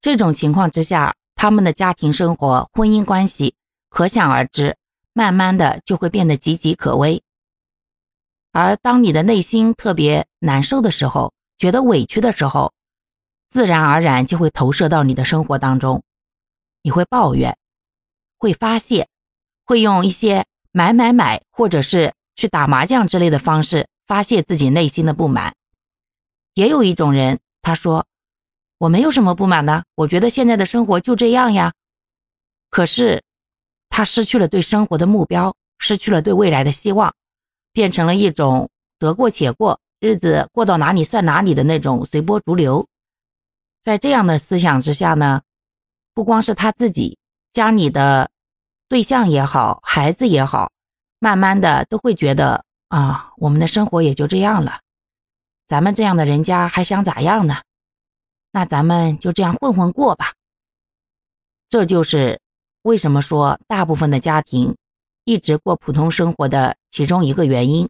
这种情况之下，他们的家庭生活、婚姻关系可想而知，慢慢的就会变得岌岌可危。而当你的内心特别难受的时候，觉得委屈的时候，自然而然就会投射到你的生活当中，你会抱怨，会发泄，会用一些买买买，或者是去打麻将之类的方式发泄自己内心的不满。也有一种人，他说：“我没有什么不满的，我觉得现在的生活就这样呀。”可是，他失去了对生活的目标，失去了对未来的希望。变成了一种得过且过，日子过到哪里算哪里的那种随波逐流。在这样的思想之下呢，不光是他自己，家里的对象也好，孩子也好，慢慢的都会觉得啊，我们的生活也就这样了。咱们这样的人家还想咋样呢？那咱们就这样混混过吧。这就是为什么说大部分的家庭。一直过普通生活的其中一个原因。